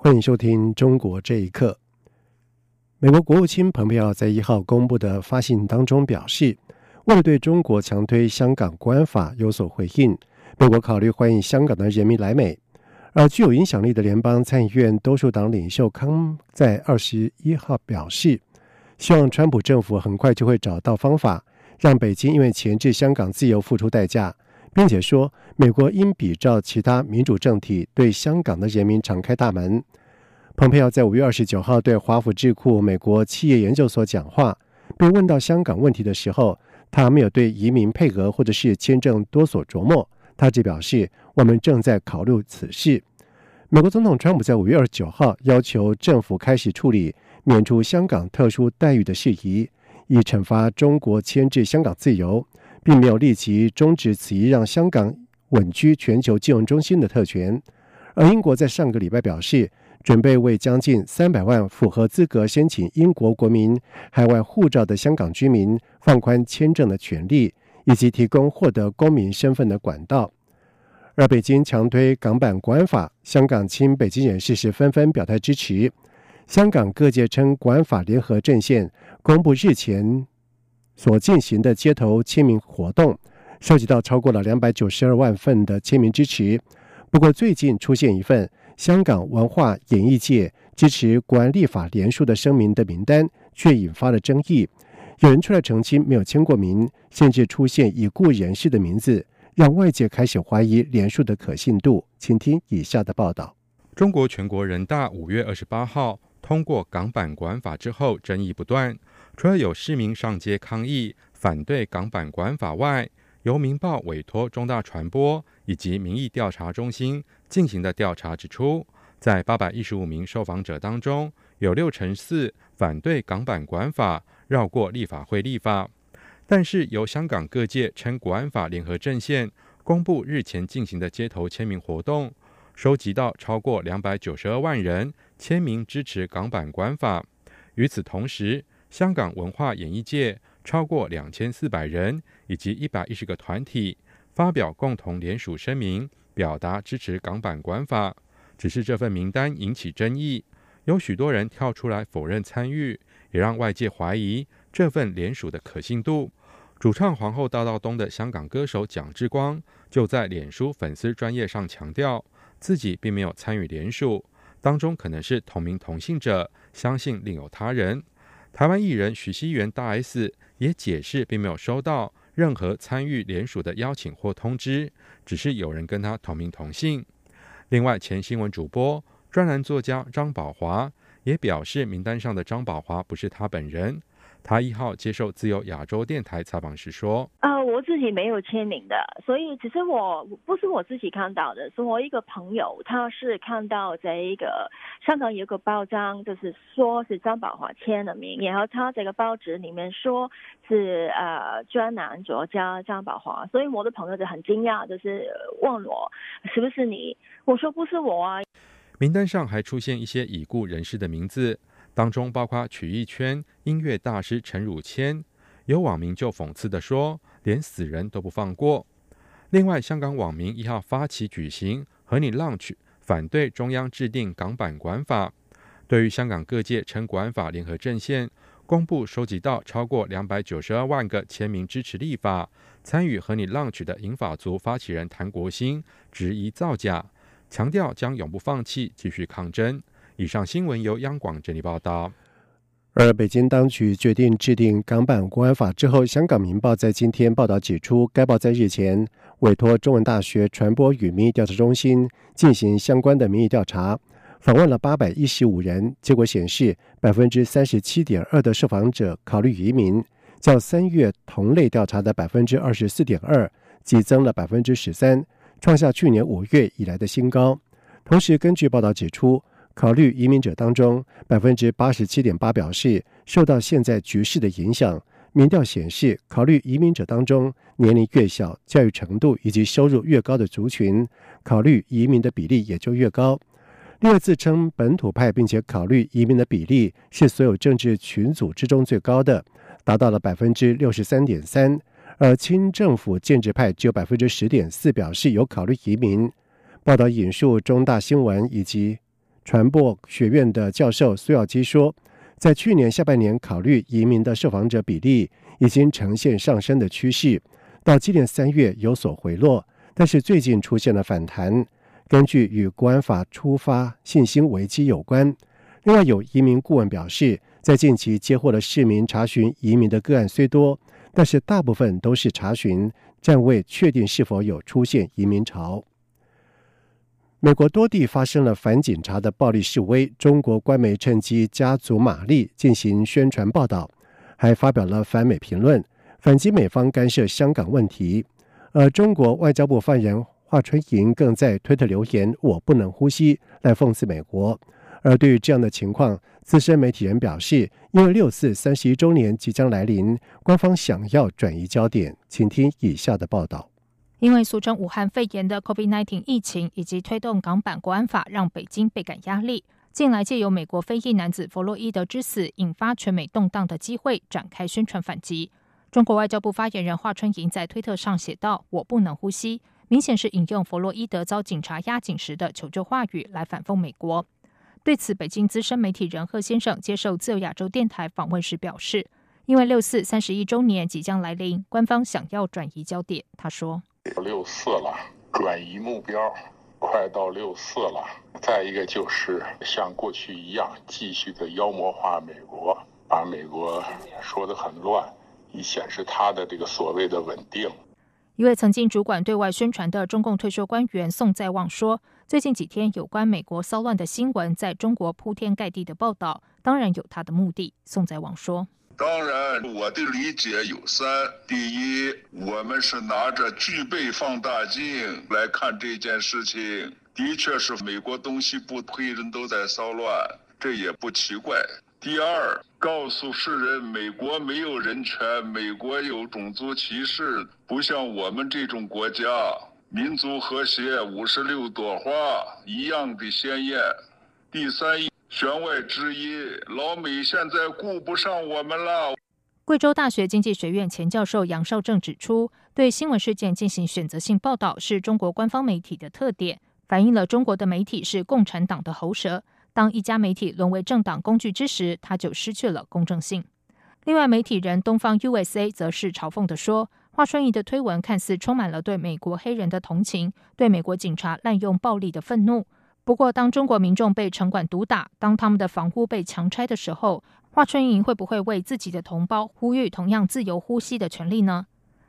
欢迎收听《中国这一刻》。美国国务卿蓬佩奥在一号公布的发信当中表示，为了对中国强推香港国安法有所回应，美国考虑欢迎香港的人民来美。而具有影响力的联邦参议院多数党领袖康在二十一号表示，希望川普政府很快就会找到方法，让北京因为钳制香港自由付出代价。并且说，美国应比照其他民主政体，对香港的人民敞开大门。蓬佩奥在五月二十九号对华府智库美国企业研究所讲话，被问到香港问题的时候，他没有对移民配额或者是签证多所琢磨，他只表示我们正在考虑此事。美国总统川普在五月二十九号要求政府开始处理免除香港特殊待遇的事宜，以惩罚中国牵制香港自由。并没有立即终止此一让香港稳居全球金融中心的特权，而英国在上个礼拜表示，准备为将近三百万符合资格申请英国国民海外护照的香港居民放宽签证的权利，以及提供获得公民身份的管道。而北京强推港版国安法，香港亲北京人士是纷纷表态支持。香港各界称，国安法联合阵线公布日前。所进行的街头签名活动，收集到超过了两百九十二万份的签名支持。不过，最近出现一份香港文化演艺界支持国安立法联署的声明的名单，却引发了争议。有人出来澄清没有签过名，甚至出现已故人士的名字，让外界开始怀疑联署的可信度。请听以下的报道：中国全国人大五月二十八号通过港版国安法之后，争议不断。除了有市民上街抗议反对港版国安法外，由《明报》委托中大传播以及民意调查中心进行的调查指出，在八百一十五名受访者当中，有六成四反对港版国安法绕过立法会立法。但是，由香港各界称国安法联合阵线公布日前进行的街头签名活动，收集到超过两百九十二万人签名支持港版国安法。与此同时，香港文化演艺界超过两千四百人以及一百一十个团体发表共同联署声明，表达支持港版管法。只是这份名单引起争议，有许多人跳出来否认参与，也让外界怀疑这份联署的可信度。主唱皇后大道东的香港歌手蒋志光就在脸书粉丝专业上强调，自己并没有参与联署，当中可能是同名同姓者，相信另有他人。台湾艺人许熙元大 S 也解释，并没有收到任何参与联署的邀请或通知，只是有人跟他同名同姓。另外，前新闻主播、专栏作家张宝华也表示，名单上的张宝华不是他本人。他一号接受自由亚洲电台采访时说：“呃，我自己没有签名的，所以只是我不是我自己看到的，是我一个朋友，他是看到这一个香港有个报章，就是说是张宝华签的名，然后他这个报纸里面说是呃专栏作家张宝华，所以我的朋友就很惊讶，就是问我是不是你？我说不是我啊。名单上还出现一些已故人士的名字。”当中包括曲艺圈音乐大师陈汝谦，有网民就讽刺的说，连死人都不放过。另外，香港网民一号发起举行和你浪去反对中央制定港版管法。对于香港各界称国安法联合阵线公布收集到超过两百九十二万个签名支持立法，参与和你浪取的银法族发起人谭国兴质疑造假，强调将永不放弃，继续抗争。以上新闻由央广整理报道。而北京当局决定制定港版国安法之后，香港《明报》在今天报道指出，该报在日前委托中文大学传播与民意调查中心进行相关的民意调查，访问了八百一十五人，结果显示，百分之三十七点二的受访者考虑移民，较三月同类调查的百分之二十四点二激增了百分之十三，创下去年五月以来的新高。同时，根据报道指出。考虑移民者当中，百分之八十七点八表示受到现在局势的影响。民调显示，考虑移民者当中，年龄越小、教育程度以及收入越高的族群，考虑移民的比例也就越高。另外，自称本土派并且考虑移民的比例是所有政治群组之中最高的，达到了百分之六十三点三。而亲政府建制派只有百分之十点四表示有考虑移民。报道引述中大新闻以及传播学院的教授苏耀基说。在去年下半年，考虑移民的受访者比例已经呈现上升的趋势，到今年三月有所回落，但是最近出现了反弹。根据与国安法出发信心危机有关。另外，有移民顾问表示，在近期接获的市民查询移民的个案虽多，但是大部分都是查询，暂未确定是否有出现移民潮。美国多地发生了反警察的暴力示威，中国官媒趁机加足马力进行宣传报道，还发表了反美评论，反击美方干涉香港问题。而中国外交部发言人华春莹更在推特留言：“我不能呼吸”，来讽刺美国。而对于这样的情况，资深媒体人表示，因为六四三十一周年即将来临，官方想要转移焦点。请听以下的报道。因为俗称武汉肺炎的 COVID-19 疫情，以及推动港版国安法，让北京倍感压力。近来借由美国非裔男子弗洛伊德之死引发全美动荡的机会，展开宣传反击。中国外交部发言人华春莹在推特上写道：“我不能呼吸”，明显是引用弗洛伊德遭警察压颈时的求救话语来反讽美国。对此，北京资深媒体人贺先生接受自由亚洲电台访问时表示：“因为六四三十一周年即将来临，官方想要转移焦点。”他说。六四了，转移目标，快到六四了。再一个就是像过去一样，继续的妖魔化美国，把美国说的很乱，以显示他的这个所谓的稳定。一位曾经主管对外宣传的中共退休官员宋在旺说：“最近几天有关美国骚乱的新闻，在中国铺天盖地的报道，当然有他的目的。”宋在旺说。当然，我的理解有三：第一，我们是拿着具备放大镜来看这件事情，的确是美国东西部黑人都在骚乱，这也不奇怪；第二，告诉世人美国没有人权，美国有种族歧视，不像我们这种国家，民族和谐，五十六朵花一样的鲜艳；第三。弦外之音，老美现在顾不上我们了。贵州大学经济学院前教授杨绍正指出，对新闻事件进行选择性报道是中国官方媒体的特点，反映了中国的媒体是共产党的喉舌。当一家媒体沦为政党工具之时，它就失去了公正性。另外，媒体人东方 USA 则是嘲讽的说，华春莹的推文看似充满了对美国黑人的同情，对美国警察滥用暴力的愤怒。不过，当中国民众被城管毒打，当他们的房屋被强拆的时候，华春莹会不会为自己的同胞呼吁同样自由呼吸的权利呢？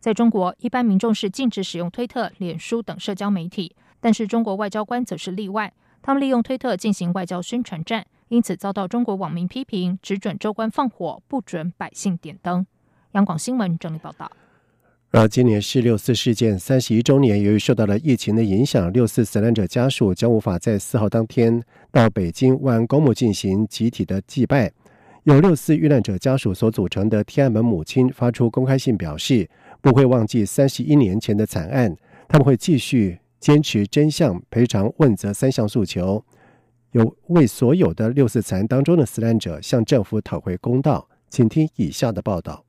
在中国，一般民众是禁止使用推特、脸书等社交媒体，但是中国外交官则是例外，他们利用推特进行外交宣传战，因此遭到中国网民批评，只准州官放火，不准百姓点灯。央广新闻整理报道。而今年是六四事件三十一周年，由于受到了疫情的影响，六四死难者家属将无法在四号当天到北京万公墓进行集体的祭拜。由六四遇难者家属所组成的天安门母亲发出公开信，表示不会忘记三十一年前的惨案，他们会继续坚持真相、赔偿、问责三项诉求，有为所有的六四惨案当中的死难者向政府讨回公道。请听以下的报道。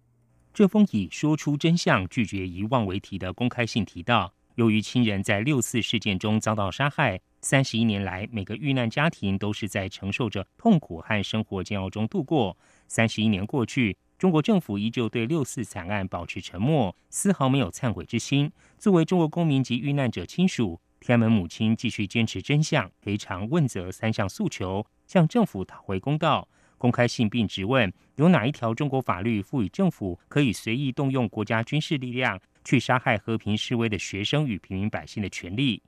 这封以“说出真相，拒绝遗忘”为题的公开信提到，由于亲人在六四事件中遭到杀害，三十一年来，每个遇难家庭都是在承受着痛苦和生活煎熬中度过。三十一年过去，中国政府依旧对六四惨案保持沉默，丝毫没有忏悔之心。作为中国公民及遇难者亲属，天安门母亲继续坚持真相、赔偿、问责三项诉求，向政府讨回公道。公开信并质问：有哪一条中国法律赋予政府可以随意动用国家军事力量去杀害和平示威的学生与平民百姓的权利？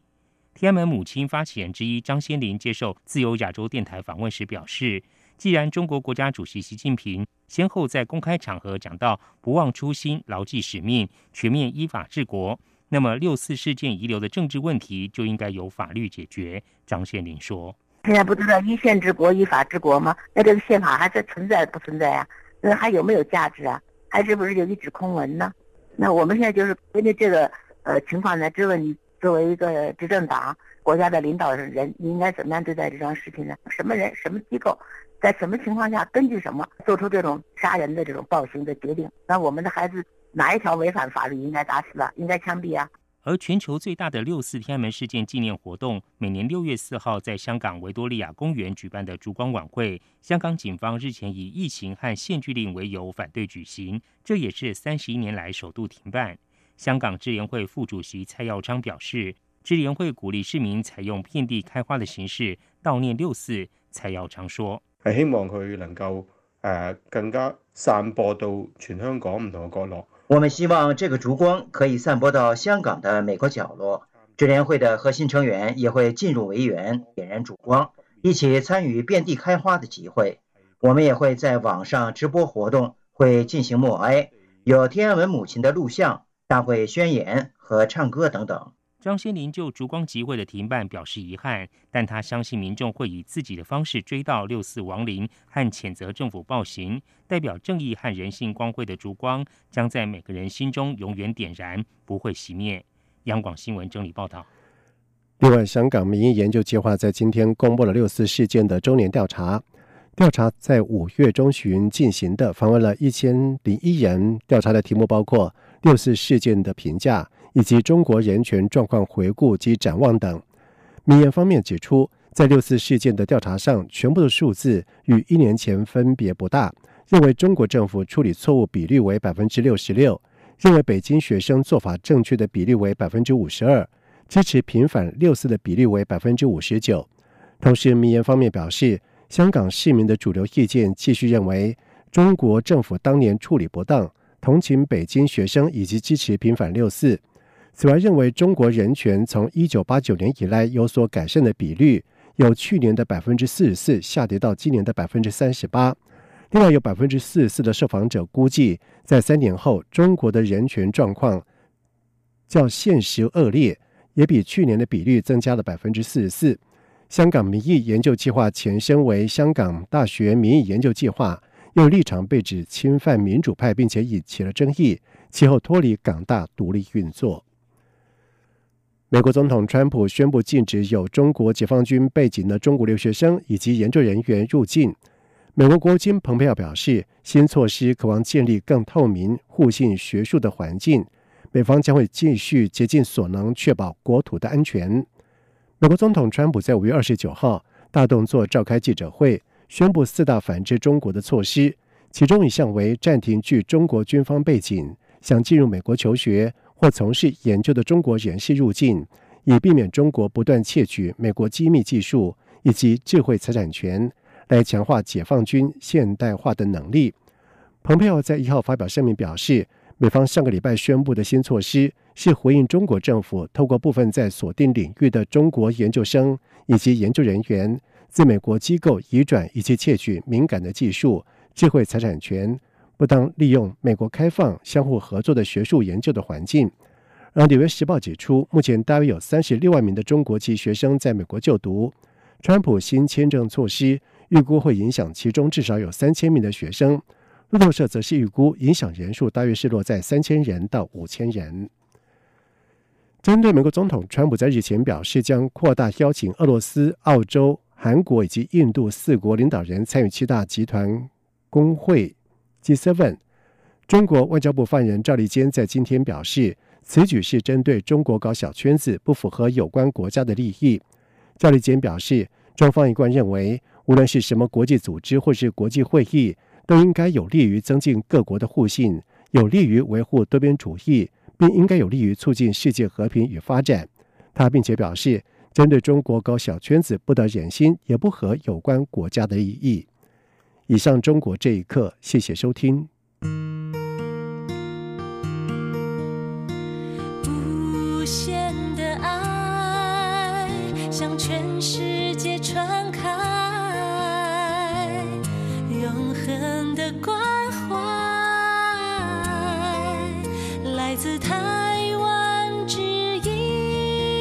天安门母亲发起人之一张先林接受自由亚洲电台访问时表示：既然中国国家主席习近平先后在公开场合讲到不忘初心、牢记使命、全面依法治国，那么六四事件遗留的政治问题就应该由法律解决。张先林说。现在不都在依宪治国、依法治国吗？那这个宪法还在存在不存在啊？那还有没有价值啊？还是不是就一纸空文呢？那我们现在就是根据这个呃情况来质问你，作为一个执政党、国家的领导人，你应该怎么样对待这桩事情呢？什么人、什么机构，在什么情况下，根据什么做出这种杀人的这种暴行的决定？那我们的孩子哪一条违反法律，应该打死了，应该枪毙啊？而全球最大的六四天安门事件纪念活动，每年六月四号在香港维多利亚公园举办的烛光晚会，香港警方日前以疫情和限聚令为由反对举行，这也是三十一年来首度停办。香港支联会副主席蔡耀昌表示，支联会鼓励市民采用遍地开花的形式悼念六四。蔡耀昌说：“系希望佢能夠誒更加散播到全香港唔同嘅角落。”我们希望这个烛光可以散播到香港的每个角落。智联会的核心成员也会进入维园，点燃烛光，一起参与遍地开花的集会。我们也会在网上直播活动，会进行默哀，有天安门母亲的录像、大会宣言和唱歌等等。张先林就烛光集会的停办表示遗憾，但他相信民众会以自己的方式追悼六四亡灵和谴责政府暴行。代表正义和人性光辉的烛光将在每个人心中永远点燃，不会熄灭。央广新闻整理报道。另外，香港民意研究计划在今天公布了六四事件的周年调查。调查在五月中旬进行的，访问了一千零一人。调查的题目包括六四事件的评价。以及中国人权状况回顾及展望等。民研方面指出，在六四事件的调查上，全部的数字与一年前分别不大。认为中国政府处理错误比率为百分之六十六，认为北京学生做法正确的比例为百分之五十二，支持平反六四的比例为百分之五十九。同时，民研方面表示，香港市民的主流意见继续认为中国政府当年处理不当，同情北京学生以及支持平反六四。此外，认为中国人权从一九八九年以来有所改善的比率，由去年的百分之四十四下跌到今年的百分之三十八。另外，有百分之四十四的受访者估计，在三年后，中国的人权状况较现实恶劣，也比去年的比率增加了百分之四十四。香港民意研究计划前身为香港大学民意研究计划，又立场被指侵犯民主派，并且引起了争议，其后脱离港大独立运作。美国总统川普宣布禁止有中国解放军背景的中国留学生以及研究人员入境。美国国务卿蓬佩奥表示，新措施渴望建立更透明、互信学术的环境。美方将会继续竭尽所能确保国土的安全。美国总统川普在五月二十九号大动作召开记者会，宣布四大反制中国的措施，其中一项为暂停具中国军方背景想进入美国求学。或从事研究的中国人士入境，以避免中国不断窃取美国机密技术以及智慧财产权，来强化解放军现代化的能力。蓬佩奥在一号发表声明表示，美方上个礼拜宣布的新措施是回应中国政府透过部分在锁定领域的中国研究生以及研究人员，自美国机构移转以及窃取敏感的技术、智慧财产权。不当利用美国开放、相互合作的学术研究的环境。而《纽约时报》指出，目前大约有三十六万名的中国籍学生在美国就读。川普新签证措施预估会影响其中至少有三千名的学生。路透社则是预估影响人数大约是落在三千人到五千人。针对美国总统川普在日前表示将扩大邀请俄罗斯、澳洲、韩国以及印度四国领导人参与七大集团工会。G7，中国外交部发言人赵立坚在今天表示，此举是针对中国搞小圈子，不符合有关国家的利益。赵立坚表示，中方一贯认为，无论是什么国际组织或是国际会议，都应该有利于增进各国的互信，有利于维护多边主义，并应该有利于促进世界和平与发展。他并且表示，针对中国搞小圈子，不得忍心，也不合有关国家的利益。以上中国这一刻，谢谢收听。